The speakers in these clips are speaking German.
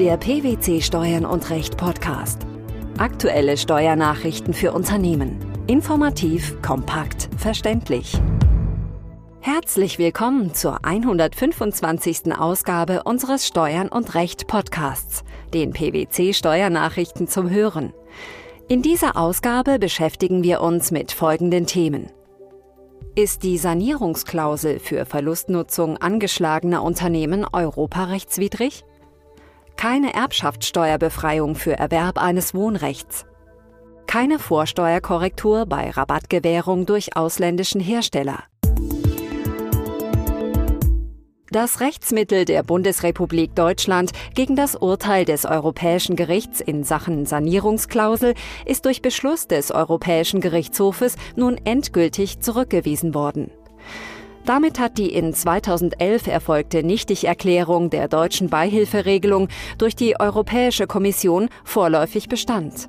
Der PwC Steuern und Recht Podcast. Aktuelle Steuernachrichten für Unternehmen. Informativ, kompakt, verständlich. Herzlich willkommen zur 125. Ausgabe unseres Steuern und Recht Podcasts, den PwC Steuernachrichten zum Hören. In dieser Ausgabe beschäftigen wir uns mit folgenden Themen. Ist die Sanierungsklausel für Verlustnutzung angeschlagener Unternehmen europarechtswidrig? Keine Erbschaftssteuerbefreiung für Erwerb eines Wohnrechts. Keine Vorsteuerkorrektur bei Rabattgewährung durch ausländischen Hersteller. Das Rechtsmittel der Bundesrepublik Deutschland gegen das Urteil des Europäischen Gerichts in Sachen Sanierungsklausel ist durch Beschluss des Europäischen Gerichtshofes nun endgültig zurückgewiesen worden. Damit hat die in 2011 erfolgte Nichtigerklärung der deutschen Beihilferegelung durch die Europäische Kommission vorläufig Bestand.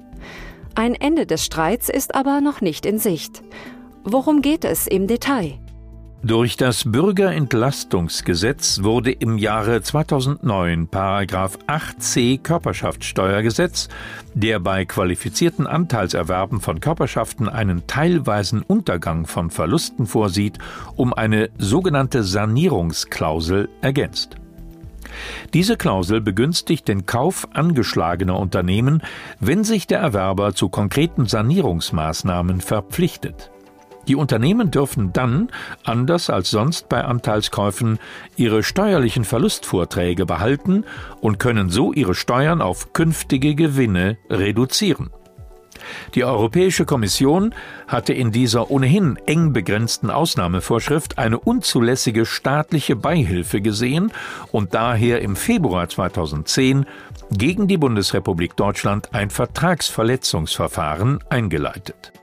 Ein Ende des Streits ist aber noch nicht in Sicht. Worum geht es im Detail? Durch das Bürgerentlastungsgesetz wurde im Jahre 2009 Paragraph 8c Körperschaftssteuergesetz, der bei qualifizierten Anteilserwerben von Körperschaften einen teilweisen Untergang von Verlusten vorsieht, um eine sogenannte Sanierungsklausel ergänzt. Diese Klausel begünstigt den Kauf angeschlagener Unternehmen, wenn sich der Erwerber zu konkreten Sanierungsmaßnahmen verpflichtet. Die Unternehmen dürfen dann, anders als sonst bei Anteilskäufen, ihre steuerlichen Verlustvorträge behalten und können so ihre Steuern auf künftige Gewinne reduzieren. Die Europäische Kommission hatte in dieser ohnehin eng begrenzten Ausnahmevorschrift eine unzulässige staatliche Beihilfe gesehen und daher im Februar 2010 gegen die Bundesrepublik Deutschland ein Vertragsverletzungsverfahren eingeleitet.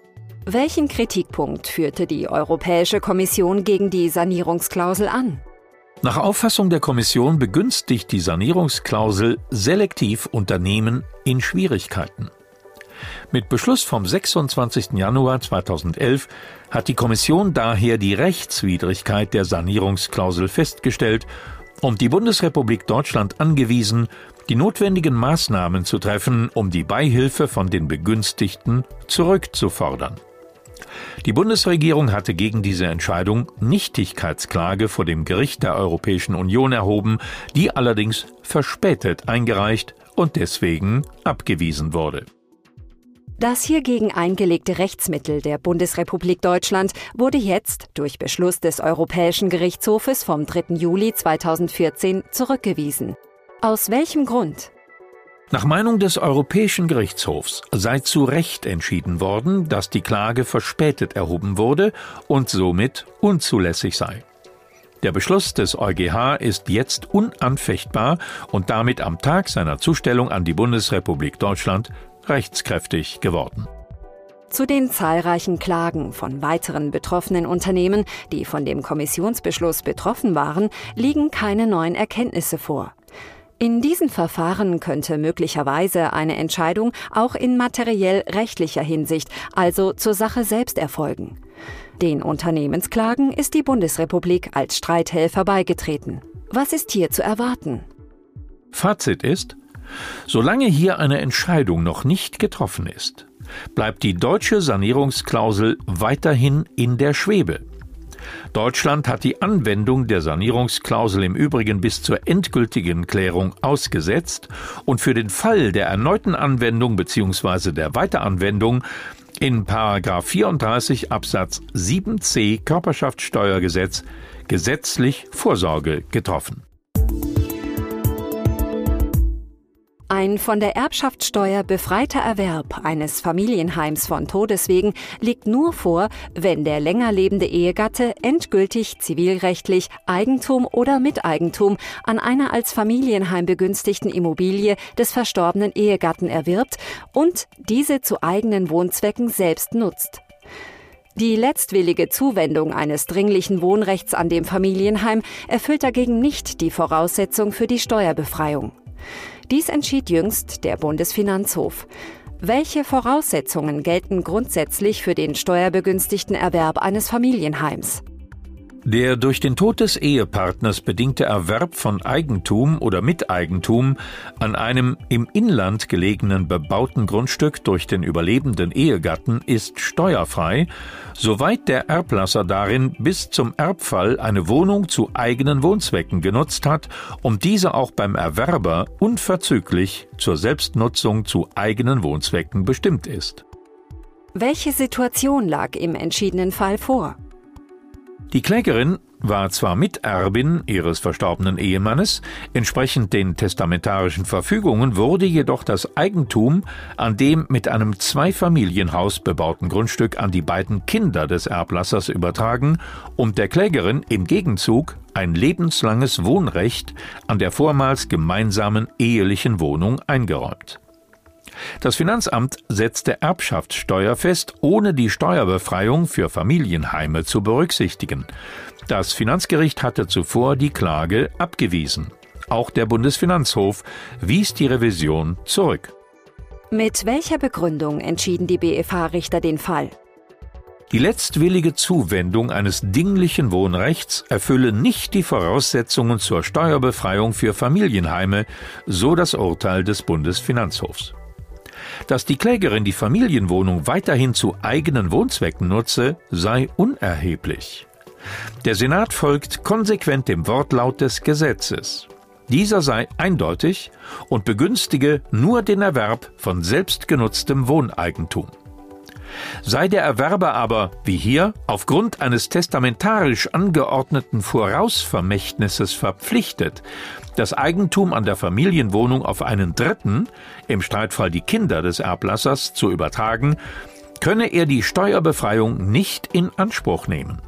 Welchen Kritikpunkt führte die Europäische Kommission gegen die Sanierungsklausel an? Nach Auffassung der Kommission begünstigt die Sanierungsklausel selektiv Unternehmen in Schwierigkeiten. Mit Beschluss vom 26. Januar 2011 hat die Kommission daher die Rechtswidrigkeit der Sanierungsklausel festgestellt und die Bundesrepublik Deutschland angewiesen, die notwendigen Maßnahmen zu treffen, um die Beihilfe von den Begünstigten zurückzufordern. Die Bundesregierung hatte gegen diese Entscheidung Nichtigkeitsklage vor dem Gericht der Europäischen Union erhoben, die allerdings verspätet eingereicht und deswegen abgewiesen wurde. Das hiergegen eingelegte Rechtsmittel der Bundesrepublik Deutschland wurde jetzt durch Beschluss des Europäischen Gerichtshofes vom 3. Juli 2014 zurückgewiesen. Aus welchem Grund? Nach Meinung des Europäischen Gerichtshofs sei zu Recht entschieden worden, dass die Klage verspätet erhoben wurde und somit unzulässig sei. Der Beschluss des EuGH ist jetzt unanfechtbar und damit am Tag seiner Zustellung an die Bundesrepublik Deutschland rechtskräftig geworden. Zu den zahlreichen Klagen von weiteren betroffenen Unternehmen, die von dem Kommissionsbeschluss betroffen waren, liegen keine neuen Erkenntnisse vor. In diesen Verfahren könnte möglicherweise eine Entscheidung auch in materiell rechtlicher Hinsicht, also zur Sache selbst erfolgen. Den Unternehmensklagen ist die Bundesrepublik als Streithelfer beigetreten. Was ist hier zu erwarten? Fazit ist, solange hier eine Entscheidung noch nicht getroffen ist, bleibt die deutsche Sanierungsklausel weiterhin in der Schwebe. Deutschland hat die Anwendung der Sanierungsklausel im Übrigen bis zur endgültigen Klärung ausgesetzt und für den Fall der erneuten Anwendung bzw. der Weiteranwendung in 34 Absatz 7c Körperschaftssteuergesetz gesetzlich Vorsorge getroffen. Ein von der Erbschaftssteuer befreiter Erwerb eines Familienheims von Todeswegen liegt nur vor, wenn der länger lebende Ehegatte endgültig zivilrechtlich Eigentum oder Miteigentum an einer als Familienheim begünstigten Immobilie des verstorbenen Ehegatten erwirbt und diese zu eigenen Wohnzwecken selbst nutzt. Die letztwillige Zuwendung eines dringlichen Wohnrechts an dem Familienheim erfüllt dagegen nicht die Voraussetzung für die Steuerbefreiung. Dies entschied jüngst der Bundesfinanzhof. Welche Voraussetzungen gelten grundsätzlich für den steuerbegünstigten Erwerb eines Familienheims? Der durch den Tod des Ehepartners bedingte Erwerb von Eigentum oder Miteigentum an einem im Inland gelegenen bebauten Grundstück durch den überlebenden Ehegatten ist steuerfrei, soweit der Erblasser darin bis zum Erbfall eine Wohnung zu eigenen Wohnzwecken genutzt hat und diese auch beim Erwerber unverzüglich zur Selbstnutzung zu eigenen Wohnzwecken bestimmt ist. Welche Situation lag im entschiedenen Fall vor? Die Klägerin war zwar Miterbin ihres verstorbenen Ehemannes, entsprechend den testamentarischen Verfügungen wurde jedoch das Eigentum an dem mit einem Zweifamilienhaus bebauten Grundstück an die beiden Kinder des Erblassers übertragen und der Klägerin im Gegenzug ein lebenslanges Wohnrecht an der vormals gemeinsamen ehelichen Wohnung eingeräumt. Das Finanzamt setzte Erbschaftssteuer fest, ohne die Steuerbefreiung für Familienheime zu berücksichtigen. Das Finanzgericht hatte zuvor die Klage abgewiesen. Auch der Bundesfinanzhof wies die Revision zurück. Mit welcher Begründung entschieden die BFH-Richter den Fall? Die letztwillige Zuwendung eines dinglichen Wohnrechts erfülle nicht die Voraussetzungen zur Steuerbefreiung für Familienheime, so das Urteil des Bundesfinanzhofs. Dass die Klägerin die Familienwohnung weiterhin zu eigenen Wohnzwecken nutze, sei unerheblich. Der Senat folgt konsequent dem Wortlaut des Gesetzes. Dieser sei eindeutig und begünstige nur den Erwerb von selbstgenutztem Wohneigentum. Sei der Erwerber aber, wie hier, aufgrund eines testamentarisch angeordneten Vorausvermächtnisses verpflichtet, das Eigentum an der Familienwohnung auf einen Dritten, im Streitfall die Kinder des Erblassers, zu übertragen, könne er die Steuerbefreiung nicht in Anspruch nehmen.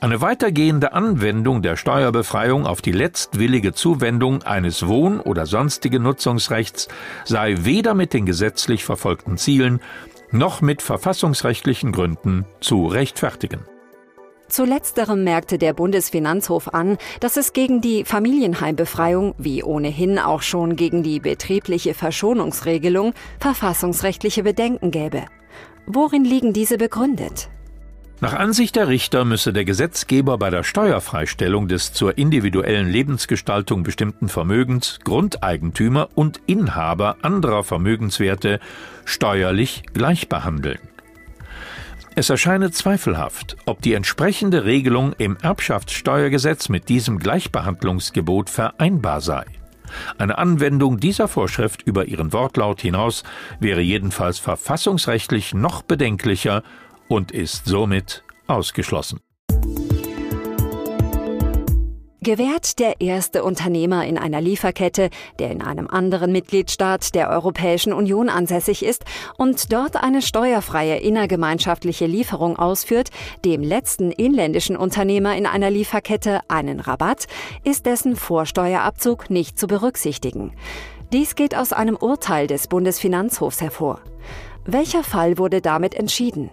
Eine weitergehende Anwendung der Steuerbefreiung auf die letztwillige Zuwendung eines Wohn- oder sonstigen Nutzungsrechts sei weder mit den gesetzlich verfolgten Zielen noch mit verfassungsrechtlichen Gründen zu rechtfertigen. Zu letzterem merkte der Bundesfinanzhof an, dass es gegen die Familienheimbefreiung, wie ohnehin auch schon gegen die betriebliche Verschonungsregelung, verfassungsrechtliche Bedenken gäbe. Worin liegen diese begründet? Nach Ansicht der Richter müsse der Gesetzgeber bei der Steuerfreistellung des zur individuellen Lebensgestaltung bestimmten Vermögens Grundeigentümer und Inhaber anderer Vermögenswerte steuerlich gleich behandeln. Es erscheine zweifelhaft, ob die entsprechende Regelung im Erbschaftssteuergesetz mit diesem Gleichbehandlungsgebot vereinbar sei. Eine Anwendung dieser Vorschrift über ihren Wortlaut hinaus wäre jedenfalls verfassungsrechtlich noch bedenklicher und ist somit ausgeschlossen. Gewährt der erste Unternehmer in einer Lieferkette, der in einem anderen Mitgliedstaat der Europäischen Union ansässig ist und dort eine steuerfreie innergemeinschaftliche Lieferung ausführt, dem letzten inländischen Unternehmer in einer Lieferkette einen Rabatt, ist dessen Vorsteuerabzug nicht zu berücksichtigen. Dies geht aus einem Urteil des Bundesfinanzhofs hervor. Welcher Fall wurde damit entschieden?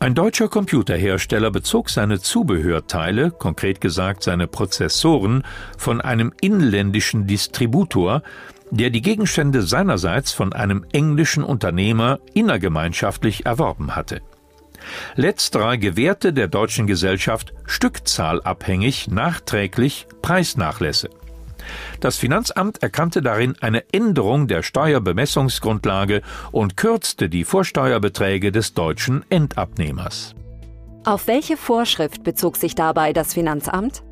Ein deutscher Computerhersteller bezog seine Zubehörteile, konkret gesagt seine Prozessoren, von einem inländischen Distributor, der die Gegenstände seinerseits von einem englischen Unternehmer innergemeinschaftlich erworben hatte. Letzterer gewährte der deutschen Gesellschaft stückzahlabhängig nachträglich Preisnachlässe. Das Finanzamt erkannte darin eine Änderung der Steuerbemessungsgrundlage und kürzte die Vorsteuerbeträge des deutschen Endabnehmers. Auf welche Vorschrift bezog sich dabei das Finanzamt?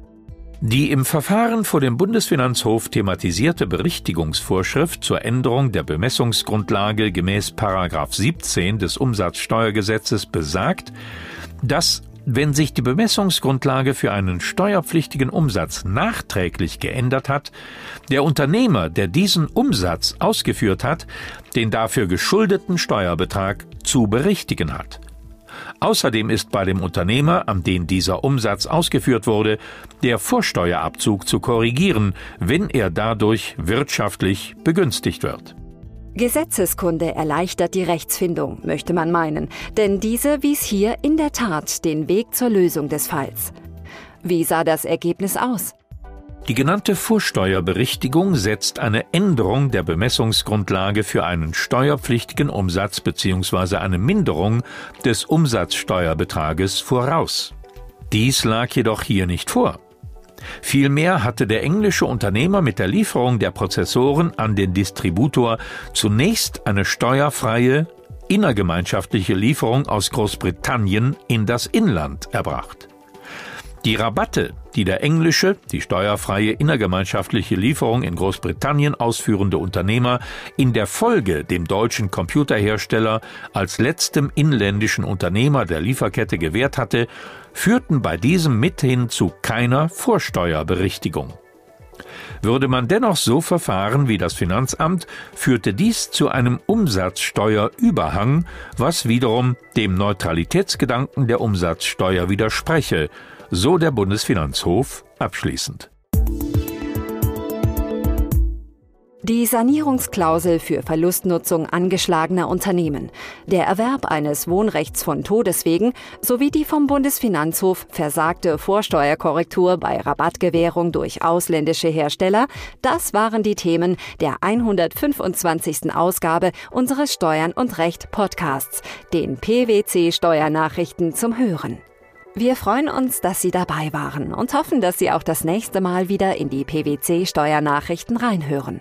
Die im Verfahren vor dem Bundesfinanzhof thematisierte Berichtigungsvorschrift zur Änderung der Bemessungsgrundlage gemäß 17 des Umsatzsteuergesetzes besagt, dass wenn sich die Bemessungsgrundlage für einen steuerpflichtigen Umsatz nachträglich geändert hat, der Unternehmer, der diesen Umsatz ausgeführt hat, den dafür geschuldeten Steuerbetrag zu berichtigen hat. Außerdem ist bei dem Unternehmer, an den dieser Umsatz ausgeführt wurde, der Vorsteuerabzug zu korrigieren, wenn er dadurch wirtschaftlich begünstigt wird. Gesetzeskunde erleichtert die Rechtsfindung, möchte man meinen, denn diese wies hier in der Tat den Weg zur Lösung des Falls. Wie sah das Ergebnis aus? Die genannte Vorsteuerberichtigung setzt eine Änderung der Bemessungsgrundlage für einen steuerpflichtigen Umsatz bzw. eine Minderung des Umsatzsteuerbetrages voraus. Dies lag jedoch hier nicht vor. Vielmehr hatte der englische Unternehmer mit der Lieferung der Prozessoren an den Distributor zunächst eine steuerfreie innergemeinschaftliche Lieferung aus Großbritannien in das Inland erbracht. Die Rabatte, die der englische, die steuerfreie innergemeinschaftliche Lieferung in Großbritannien ausführende Unternehmer in der Folge dem deutschen Computerhersteller als letztem inländischen Unternehmer der Lieferkette gewährt hatte, führten bei diesem mithin zu keiner Vorsteuerberichtigung. Würde man dennoch so verfahren wie das Finanzamt, führte dies zu einem Umsatzsteuerüberhang, was wiederum dem Neutralitätsgedanken der Umsatzsteuer widerspreche, so der Bundesfinanzhof abschließend. Die Sanierungsklausel für Verlustnutzung angeschlagener Unternehmen, der Erwerb eines Wohnrechts von Todeswegen sowie die vom Bundesfinanzhof versagte Vorsteuerkorrektur bei Rabattgewährung durch ausländische Hersteller, das waren die Themen der 125. Ausgabe unseres Steuern und Recht Podcasts, den PwC Steuernachrichten zum Hören. Wir freuen uns, dass Sie dabei waren und hoffen, dass Sie auch das nächste Mal wieder in die PwC Steuernachrichten reinhören.